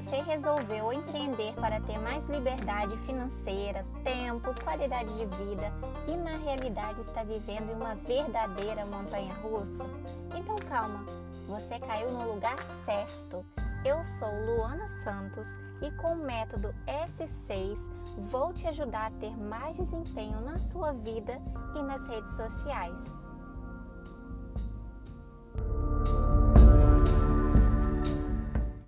Você resolveu empreender para ter mais liberdade financeira, tempo, qualidade de vida e na realidade está vivendo em uma verdadeira montanha russa? Então calma, você caiu no lugar certo. Eu sou Luana Santos e com o método S6 vou te ajudar a ter mais desempenho na sua vida e nas redes sociais.